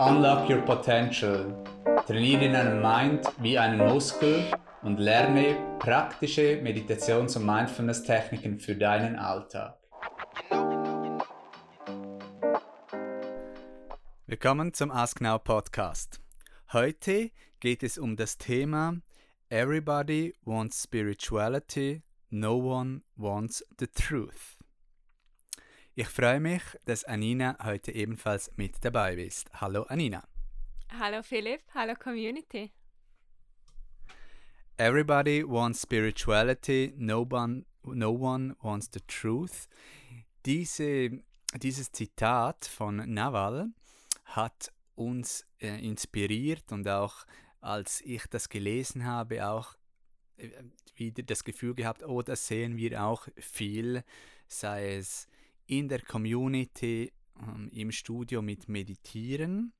Unlock Your Potential. Trainiere deinen Mind wie einen Muskel und lerne praktische Meditations- und Mindfulness-Techniken für deinen Alltag. Willkommen zum Ask Now Podcast. Heute geht es um das Thema Everybody wants spirituality, no one wants the truth. Ich freue mich, dass Anina heute ebenfalls mit dabei ist. Hallo Anina. Hallo Philipp, hallo Community. Everybody wants spirituality, no one, no one wants the truth. Diese, dieses Zitat von Naval hat uns äh, inspiriert und auch als ich das gelesen habe, auch äh, wieder das Gefühl gehabt, oh, das sehen wir auch viel, sei es in der Community, ähm, im Studio mit Meditieren,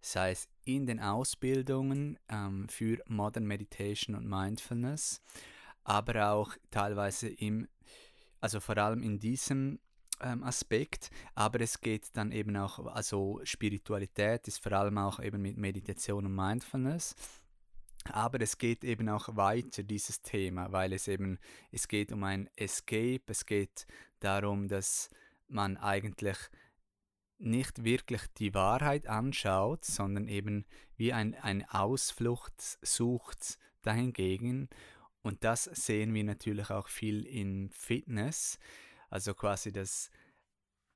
sei es in den Ausbildungen ähm, für Modern Meditation und Mindfulness, aber auch teilweise im, also vor allem in diesem ähm, Aspekt, aber es geht dann eben auch, also Spiritualität ist vor allem auch eben mit Meditation und Mindfulness. Aber es geht eben auch weiter, dieses Thema, weil es eben, es geht um ein Escape, es geht darum, dass man eigentlich nicht wirklich die Wahrheit anschaut, sondern eben wie ein, eine Ausflucht sucht dahingegen. Und das sehen wir natürlich auch viel in Fitness. Also quasi, dass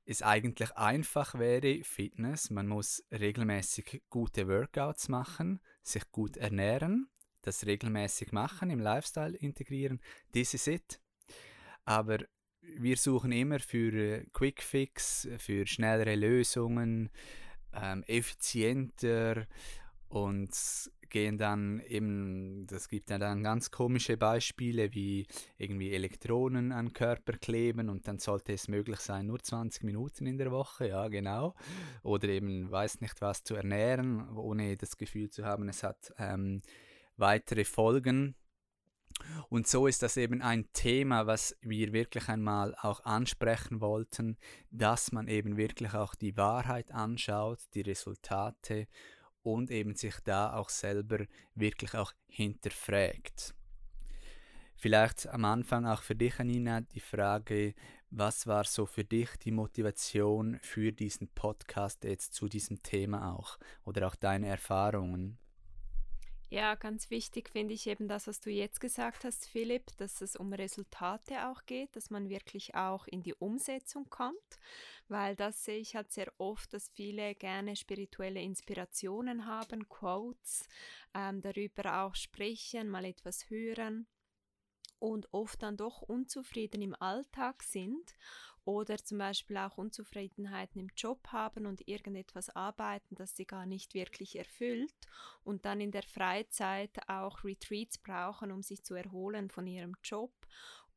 es eigentlich einfach wäre, Fitness. Man muss regelmäßig gute Workouts machen, sich gut ernähren, das regelmäßig machen, im Lifestyle integrieren. This is it. Aber wir suchen immer für äh, Quick Fix, für schnellere Lösungen, ähm, effizienter und gehen dann eben, das gibt ja dann ganz komische Beispiele wie irgendwie Elektronen an Körper kleben und dann sollte es möglich sein, nur 20 Minuten in der Woche, ja genau. Oder eben weiß nicht was zu ernähren, ohne das Gefühl zu haben, es hat ähm, weitere Folgen und so ist das eben ein Thema, was wir wirklich einmal auch ansprechen wollten, dass man eben wirklich auch die Wahrheit anschaut, die Resultate und eben sich da auch selber wirklich auch hinterfragt. Vielleicht am Anfang auch für dich, Anina, die Frage, was war so für dich die Motivation für diesen Podcast jetzt zu diesem Thema auch oder auch deine Erfahrungen? Ja, ganz wichtig finde ich eben das, was du jetzt gesagt hast, Philipp, dass es um Resultate auch geht, dass man wirklich auch in die Umsetzung kommt, weil das sehe ich halt sehr oft, dass viele gerne spirituelle Inspirationen haben, Quotes, ähm, darüber auch sprechen, mal etwas hören und oft dann doch unzufrieden im Alltag sind oder zum Beispiel auch Unzufriedenheiten im Job haben und irgendetwas arbeiten, das sie gar nicht wirklich erfüllt und dann in der Freizeit auch Retreats brauchen, um sich zu erholen von ihrem Job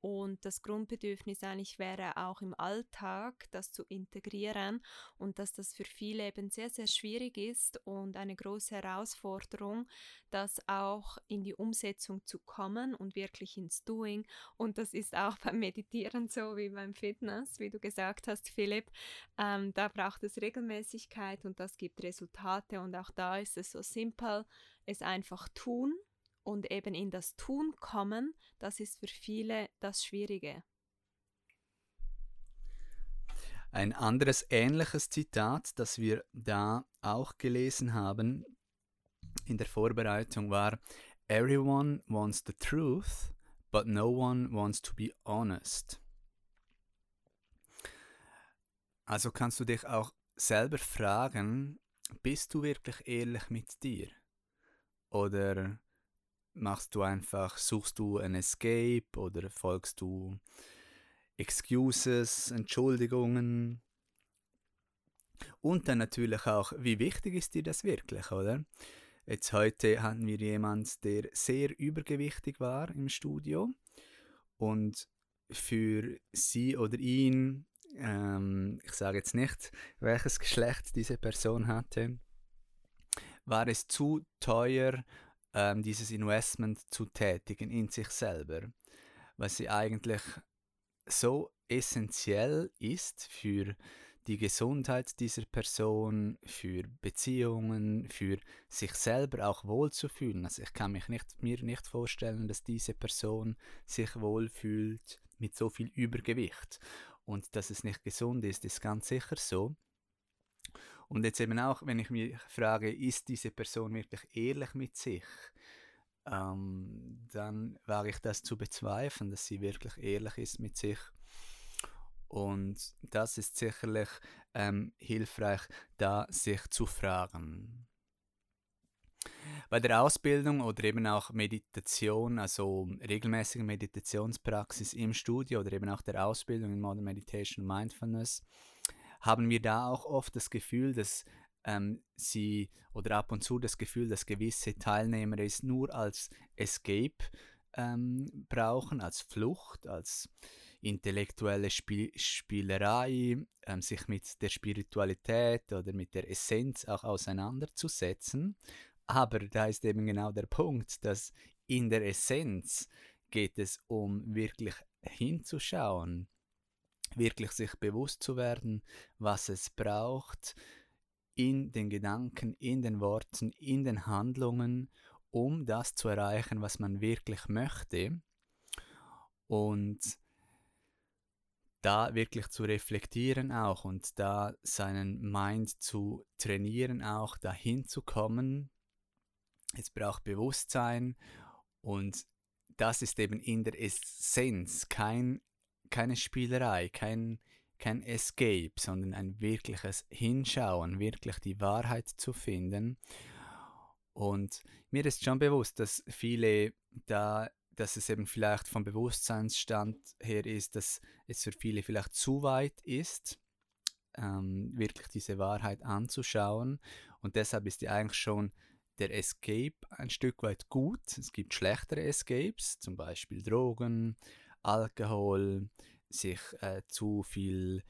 und das Grundbedürfnis eigentlich wäre auch im Alltag, das zu integrieren und dass das für viele eben sehr, sehr schwierig ist und eine große Herausforderung, das auch in die Umsetzung zu kommen und wirklich ins Doing. Und das ist auch beim Meditieren so wie beim Fitness, wie du gesagt hast, Philipp. Ähm, da braucht es Regelmäßigkeit und das gibt Resultate und auch da ist es so simpel, es einfach tun und eben in das Tun kommen, das ist für viele das Schwierige. Ein anderes ähnliches Zitat, das wir da auch gelesen haben in der Vorbereitung war, Everyone wants the truth, but no one wants to be honest. Also kannst du dich auch selber fragen, bist du wirklich ehrlich mit dir? Oder machst du einfach, suchst du ein Escape oder folgst du Excuses, Entschuldigungen? Und dann natürlich auch, wie wichtig ist dir das wirklich, oder? Jetzt heute hatten wir jemanden, der sehr übergewichtig war im Studio und für sie oder ihn, ähm, ich sage jetzt nicht, welches Geschlecht diese Person hatte, war es zu teuer ähm, dieses Investment zu tätigen in sich selber, was sie eigentlich so essentiell ist für die Gesundheit dieser Person, für Beziehungen, für sich selber auch wohlzufühlen. Also ich kann mich nicht, mir nicht vorstellen, dass diese Person sich wohlfühlt mit so viel Übergewicht. Und dass es nicht gesund ist, ist ganz sicher so. Und jetzt eben auch, wenn ich mich frage, ist diese Person wirklich ehrlich mit sich? Ähm, dann wage ich das zu bezweifeln, dass sie wirklich ehrlich ist mit sich. Und das ist sicherlich ähm, hilfreich, da sich zu fragen. Bei der Ausbildung oder eben auch Meditation, also regelmäßige Meditationspraxis im Studio oder eben auch der Ausbildung in Modern Meditation Mindfulness, haben wir da auch oft das Gefühl, dass ähm, sie oder ab und zu das Gefühl, dass gewisse Teilnehmer es nur als Escape ähm, brauchen, als Flucht, als intellektuelle Spiel Spielerei, ähm, sich mit der Spiritualität oder mit der Essenz auch auseinanderzusetzen. Aber da ist eben genau der Punkt, dass in der Essenz geht es um wirklich hinzuschauen, wirklich sich bewusst zu werden, was es braucht in den Gedanken, in den Worten, in den Handlungen, um das zu erreichen, was man wirklich möchte. Und da wirklich zu reflektieren auch und da seinen Mind zu trainieren auch, dahin zu kommen. Es braucht Bewusstsein und das ist eben in der Essenz kein keine Spielerei, kein, kein Escape, sondern ein wirkliches Hinschauen, wirklich die Wahrheit zu finden. Und mir ist schon bewusst, dass viele da, dass es eben vielleicht vom Bewusstseinsstand her ist, dass es für viele vielleicht zu weit ist, ähm, wirklich diese Wahrheit anzuschauen. Und deshalb ist ja eigentlich schon der Escape ein Stück weit gut. Es gibt schlechtere Escapes, zum Beispiel Drogen, Alkohol, sich äh, zu viel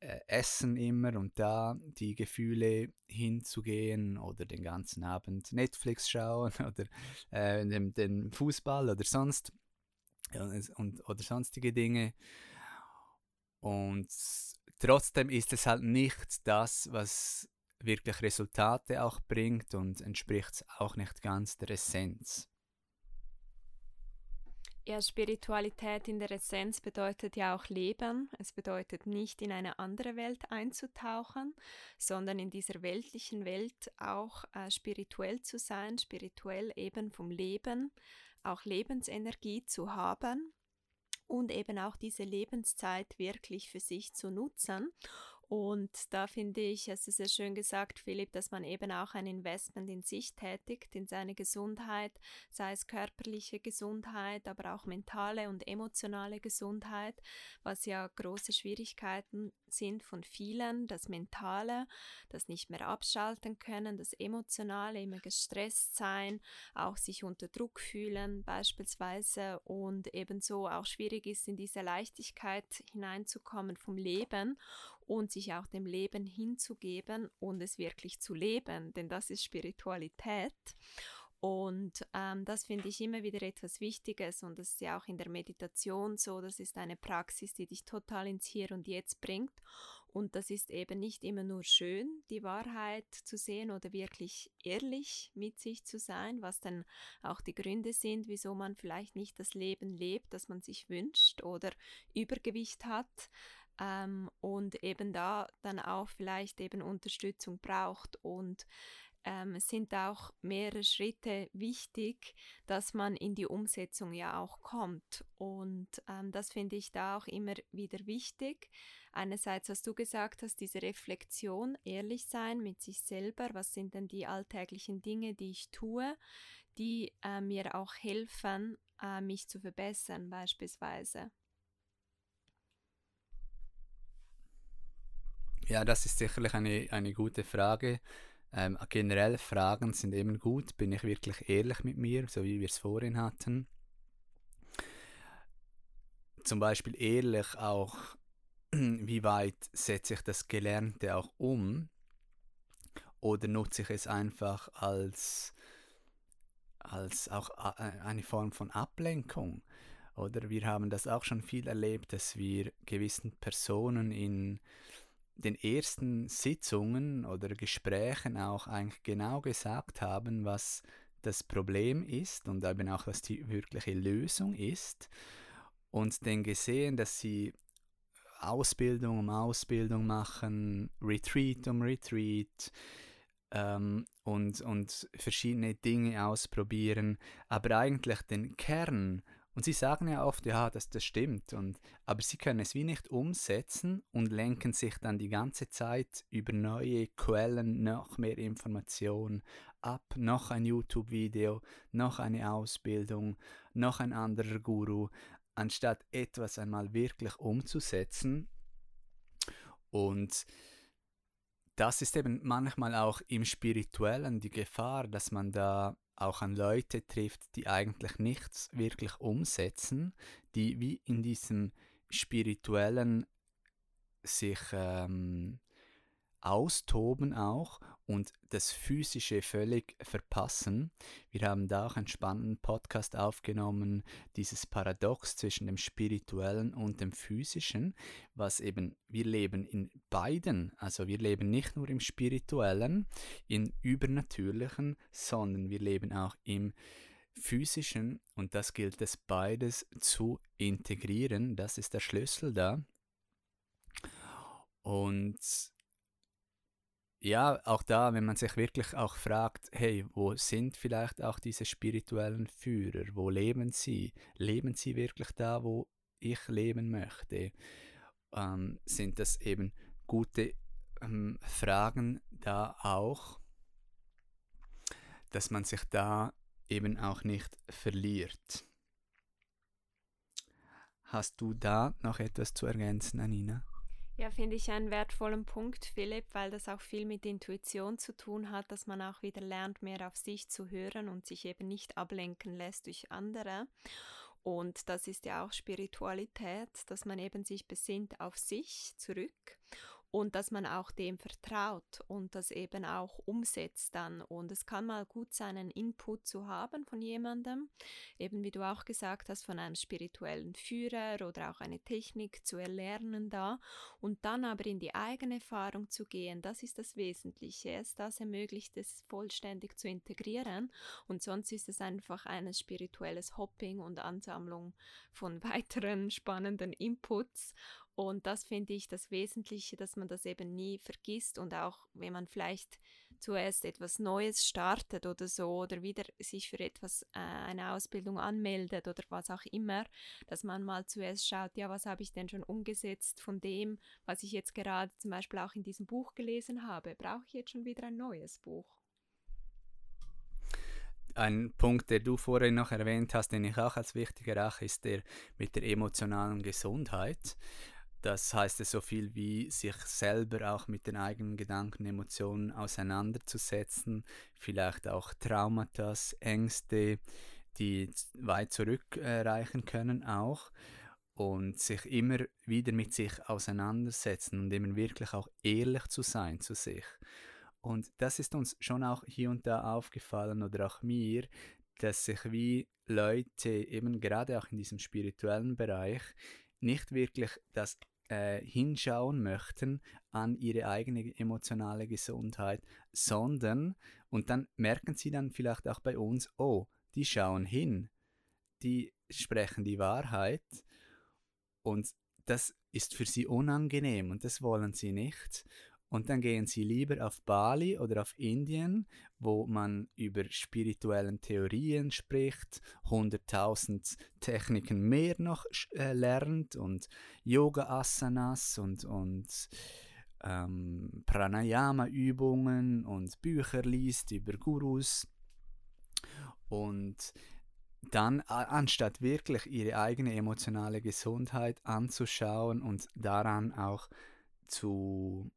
äh, Essen immer und da die Gefühle hinzugehen oder den ganzen Abend Netflix schauen oder äh, den, den, Fußball oder sonst und, oder sonstige Dinge. Und trotzdem ist es halt nicht das, was wirklich Resultate auch bringt und entspricht auch nicht ganz der Essenz. Ja, Spiritualität in der Essenz bedeutet ja auch Leben. Es bedeutet nicht in eine andere Welt einzutauchen, sondern in dieser weltlichen Welt auch äh, spirituell zu sein, spirituell eben vom Leben, auch Lebensenergie zu haben und eben auch diese Lebenszeit wirklich für sich zu nutzen und da finde ich, es ist sehr schön gesagt, Philipp, dass man eben auch ein Investment in sich tätigt, in seine Gesundheit, sei es körperliche Gesundheit, aber auch mentale und emotionale Gesundheit, was ja große Schwierigkeiten sind von vielen, das Mentale, das nicht mehr abschalten können, das Emotionale, immer gestresst sein, auch sich unter Druck fühlen beispielsweise und ebenso auch schwierig ist, in diese Leichtigkeit hineinzukommen vom Leben und sich auch dem Leben hinzugeben und es wirklich zu leben, denn das ist Spiritualität. Und ähm, das finde ich immer wieder etwas Wichtiges und das ist ja auch in der Meditation so, das ist eine Praxis, die dich total ins Hier und Jetzt bringt. Und das ist eben nicht immer nur schön, die Wahrheit zu sehen oder wirklich ehrlich mit sich zu sein, was dann auch die Gründe sind, wieso man vielleicht nicht das Leben lebt, das man sich wünscht oder Übergewicht hat ähm, und eben da dann auch vielleicht eben Unterstützung braucht und ähm, sind auch mehrere Schritte wichtig, dass man in die Umsetzung ja auch kommt. Und ähm, das finde ich da auch immer wieder wichtig. Einerseits, was du gesagt hast, diese Reflexion, ehrlich sein mit sich selber. Was sind denn die alltäglichen Dinge, die ich tue, die äh, mir auch helfen, äh, mich zu verbessern beispielsweise. Ja, das ist sicherlich eine, eine gute Frage. Ähm, generell Fragen sind eben gut. Bin ich wirklich ehrlich mit mir, so wie wir es vorhin hatten? Zum Beispiel ehrlich auch, wie weit setze ich das Gelernte auch um? Oder nutze ich es einfach als, als auch eine Form von Ablenkung? Oder wir haben das auch schon viel erlebt, dass wir gewissen Personen in den ersten Sitzungen oder Gesprächen auch eigentlich genau gesagt haben, was das Problem ist und eben auch, was die wirkliche Lösung ist. Und dann gesehen, dass sie Ausbildung um Ausbildung machen, Retreat um Retreat ähm, und, und verschiedene Dinge ausprobieren, aber eigentlich den Kern und sie sagen ja oft, ja, dass das stimmt, und, aber sie können es wie nicht umsetzen und lenken sich dann die ganze Zeit über neue Quellen, noch mehr Informationen ab, noch ein YouTube-Video, noch eine Ausbildung, noch ein anderer Guru, anstatt etwas einmal wirklich umzusetzen. Und das ist eben manchmal auch im Spirituellen die Gefahr, dass man da auch an Leute trifft, die eigentlich nichts wirklich umsetzen, die wie in diesem spirituellen sich ähm, austoben auch und das Physische völlig verpassen. Wir haben da auch einen spannenden Podcast aufgenommen, dieses Paradox zwischen dem Spirituellen und dem Physischen, was eben, wir leben in beiden, also wir leben nicht nur im Spirituellen, im Übernatürlichen, sondern wir leben auch im Physischen und das gilt es beides zu integrieren, das ist der Schlüssel da. Und ja, auch da, wenn man sich wirklich auch fragt, hey, wo sind vielleicht auch diese spirituellen Führer? Wo leben sie? Leben sie wirklich da, wo ich leben möchte? Ähm, sind das eben gute ähm, Fragen da auch, dass man sich da eben auch nicht verliert. Hast du da noch etwas zu ergänzen, Anina? Ja, finde ich einen wertvollen Punkt, Philipp, weil das auch viel mit Intuition zu tun hat, dass man auch wieder lernt, mehr auf sich zu hören und sich eben nicht ablenken lässt durch andere. Und das ist ja auch Spiritualität, dass man eben sich besinnt auf sich zurück und dass man auch dem vertraut und das eben auch umsetzt dann. Und es kann mal gut sein, einen Input zu haben von jemandem, eben wie du auch gesagt hast, von einem spirituellen Führer oder auch eine Technik zu erlernen da und dann aber in die eigene Erfahrung zu gehen. Das ist das Wesentliche. Erst das ermöglicht es vollständig zu integrieren und sonst ist es einfach ein spirituelles Hopping und Ansammlung von weiteren spannenden Inputs und das finde ich das Wesentliche, dass man das eben nie vergisst und auch wenn man vielleicht zuerst etwas Neues startet oder so oder wieder sich für etwas, äh, eine Ausbildung anmeldet oder was auch immer, dass man mal zuerst schaut, ja, was habe ich denn schon umgesetzt von dem, was ich jetzt gerade zum Beispiel auch in diesem Buch gelesen habe. Brauche ich jetzt schon wieder ein neues Buch? ein Punkt, der du vorhin noch erwähnt hast, den ich auch als wichtig erachte, ist der mit der emotionalen Gesundheit. Das heißt es so viel wie sich selber auch mit den eigenen Gedanken, Emotionen auseinanderzusetzen, vielleicht auch Traumata, Ängste, die weit zurückreichen können auch und sich immer wieder mit sich auseinandersetzen und eben wirklich auch ehrlich zu sein zu sich. Und das ist uns schon auch hier und da aufgefallen oder auch mir, dass sich wie Leute eben gerade auch in diesem spirituellen Bereich nicht wirklich das äh, hinschauen möchten an ihre eigene emotionale Gesundheit, sondern, und dann merken sie dann vielleicht auch bei uns, oh, die schauen hin, die sprechen die Wahrheit und das ist für sie unangenehm und das wollen sie nicht. Und dann gehen sie lieber auf Bali oder auf Indien, wo man über spirituellen Theorien spricht, 100.000 Techniken mehr noch äh, lernt und Yoga-Asanas und, und ähm, Pranayama-Übungen und Bücher liest über Gurus. Und dann, anstatt wirklich ihre eigene emotionale Gesundheit anzuschauen und daran auch zu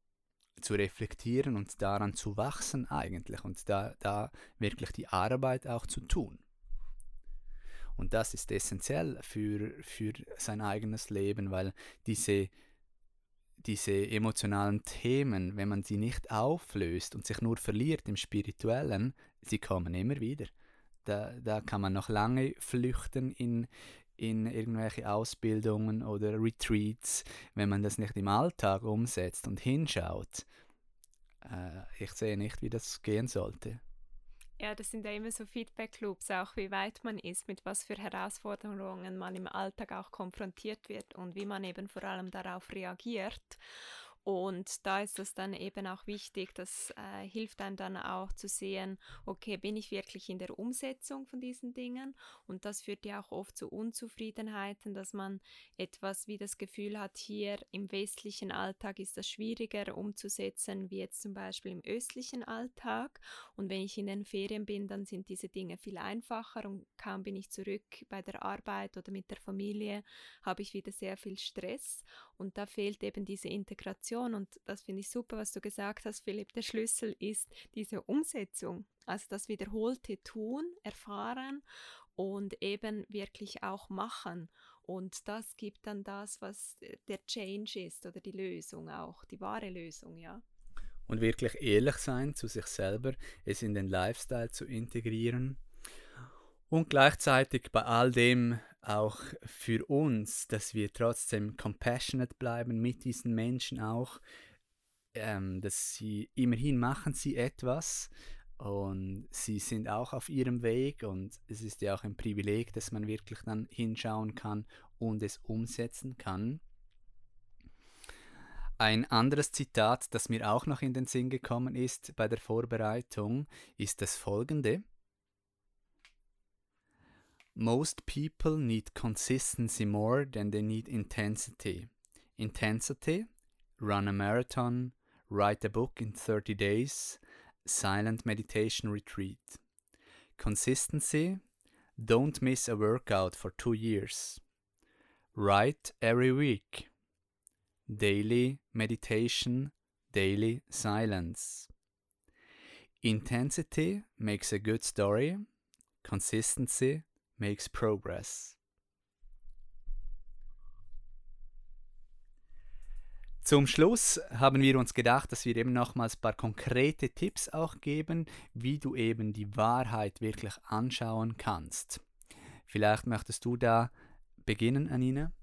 zu reflektieren und daran zu wachsen eigentlich und da, da wirklich die Arbeit auch zu tun. Und das ist essentiell für, für sein eigenes Leben, weil diese, diese emotionalen Themen, wenn man sie nicht auflöst und sich nur verliert im Spirituellen, sie kommen immer wieder. Da, da kann man noch lange flüchten in, in irgendwelche Ausbildungen oder Retreats, wenn man das nicht im Alltag umsetzt und hinschaut. Äh, ich sehe nicht, wie das gehen sollte. Ja, das sind ja immer so Feedback-Loops, auch wie weit man ist, mit was für Herausforderungen man im Alltag auch konfrontiert wird und wie man eben vor allem darauf reagiert. Und da ist es dann eben auch wichtig, das äh, hilft einem dann auch zu sehen, okay, bin ich wirklich in der Umsetzung von diesen Dingen? Und das führt ja auch oft zu Unzufriedenheiten, dass man etwas wie das Gefühl hat, hier im westlichen Alltag ist das schwieriger umzusetzen, wie jetzt zum Beispiel im östlichen Alltag. Und wenn ich in den Ferien bin, dann sind diese Dinge viel einfacher und kaum bin ich zurück bei der Arbeit oder mit der Familie, habe ich wieder sehr viel Stress. Und da fehlt eben diese Integration. Und das finde ich super, was du gesagt hast, Philipp. Der Schlüssel ist diese Umsetzung. Also das wiederholte Tun, Erfahren und eben wirklich auch machen. Und das gibt dann das, was der Change ist oder die Lösung auch, die wahre Lösung, ja. Und wirklich ehrlich sein zu sich selber, es in den Lifestyle zu integrieren und gleichzeitig bei all dem auch für uns, dass wir trotzdem compassionate bleiben mit diesen Menschen auch, ähm, dass sie immerhin machen sie etwas und sie sind auch auf ihrem Weg und es ist ja auch ein Privileg, dass man wirklich dann hinschauen kann und es umsetzen kann. Ein anderes Zitat, das mir auch noch in den Sinn gekommen ist bei der Vorbereitung, ist das folgende. Most people need consistency more than they need intensity. Intensity, run a marathon, write a book in 30 days, silent meditation retreat. Consistency, don't miss a workout for two years. Write every week. Daily meditation, daily silence. Intensity makes a good story. Consistency makes progress. Zum Schluss haben wir uns gedacht, dass wir eben nochmals ein paar konkrete Tipps auch geben, wie du eben die Wahrheit wirklich anschauen kannst. Vielleicht möchtest du da beginnen, Anina?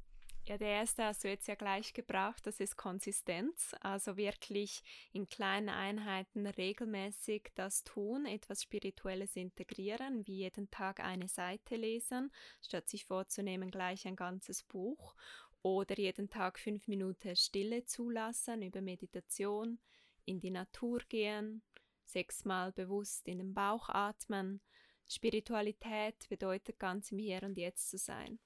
Ja, der erste hast du jetzt ja gleich gebraucht, das ist Konsistenz, also wirklich in kleinen Einheiten regelmäßig das tun, etwas Spirituelles integrieren, wie jeden Tag eine Seite lesen, statt sich vorzunehmen, gleich ein ganzes Buch oder jeden Tag fünf Minuten Stille zulassen über Meditation, in die Natur gehen, sechsmal bewusst in den Bauch atmen. Spiritualität bedeutet ganz im Hier und Jetzt zu sein.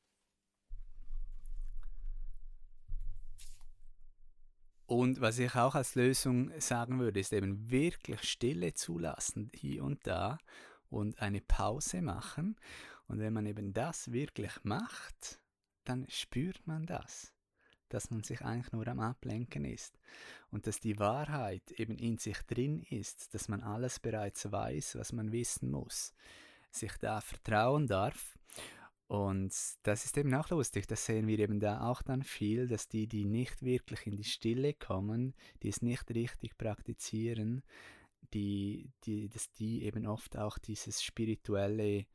Und was ich auch als Lösung sagen würde, ist eben wirklich Stille zulassen, hier und da, und eine Pause machen. Und wenn man eben das wirklich macht, dann spürt man das, dass man sich eigentlich nur am Ablenken ist. Und dass die Wahrheit eben in sich drin ist, dass man alles bereits weiß, was man wissen muss, sich da vertrauen darf und das ist eben auch lustig, das sehen wir eben da auch dann viel, dass die, die nicht wirklich in die Stille kommen, die es nicht richtig praktizieren, die, die, dass die eben oft auch dieses spirituelle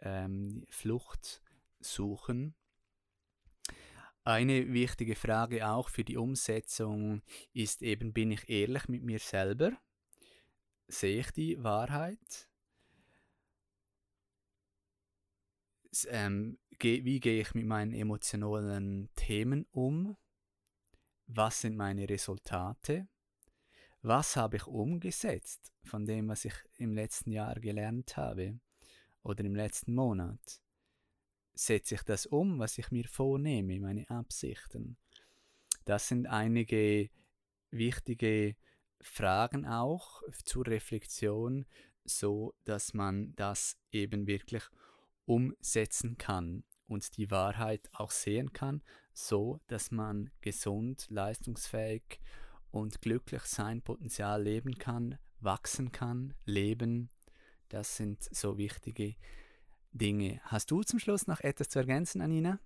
ähm, Flucht suchen. Eine wichtige Frage auch für die Umsetzung ist eben, bin ich ehrlich mit mir selber? Sehe ich die Wahrheit? Ähm, wie gehe ich mit meinen emotionalen Themen um? Was sind meine Resultate? Was habe ich umgesetzt von dem, was ich im letzten Jahr gelernt habe oder im letzten Monat? Setze ich das um, was ich mir vornehme, meine Absichten? Das sind einige wichtige Fragen auch zur Reflexion, so dass man das eben wirklich umsetzen kann und die Wahrheit auch sehen kann, so dass man gesund, leistungsfähig und glücklich sein Potenzial leben kann, wachsen kann, leben. Das sind so wichtige Dinge. Hast du zum Schluss noch etwas zu ergänzen, Anina?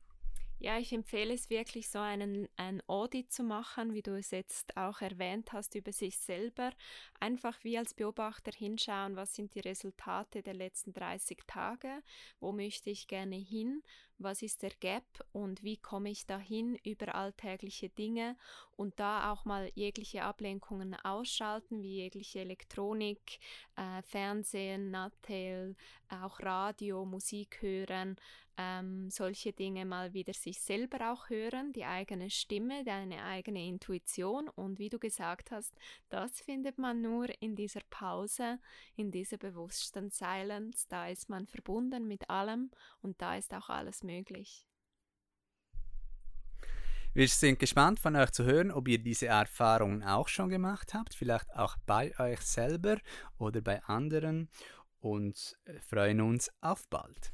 Ja, ich empfehle es wirklich, so einen, ein Audit zu machen, wie du es jetzt auch erwähnt hast, über sich selber. Einfach wie als Beobachter hinschauen, was sind die Resultate der letzten 30 Tage, wo möchte ich gerne hin, was ist der Gap und wie komme ich dahin über alltägliche Dinge und da auch mal jegliche Ablenkungen ausschalten, wie jegliche Elektronik, äh, Fernsehen, Nattel, auch Radio, Musik hören, ähm, solche Dinge mal wieder sich selber auch hören, die eigene Stimme, deine eigene Intuition. Und wie du gesagt hast, das findet man nur in dieser Pause, in dieser Bewusstsein-Silence, da ist man verbunden mit allem und da ist auch alles möglich. Wir sind gespannt von euch zu hören, ob ihr diese Erfahrungen auch schon gemacht habt, vielleicht auch bei euch selber oder bei anderen und freuen uns auf bald.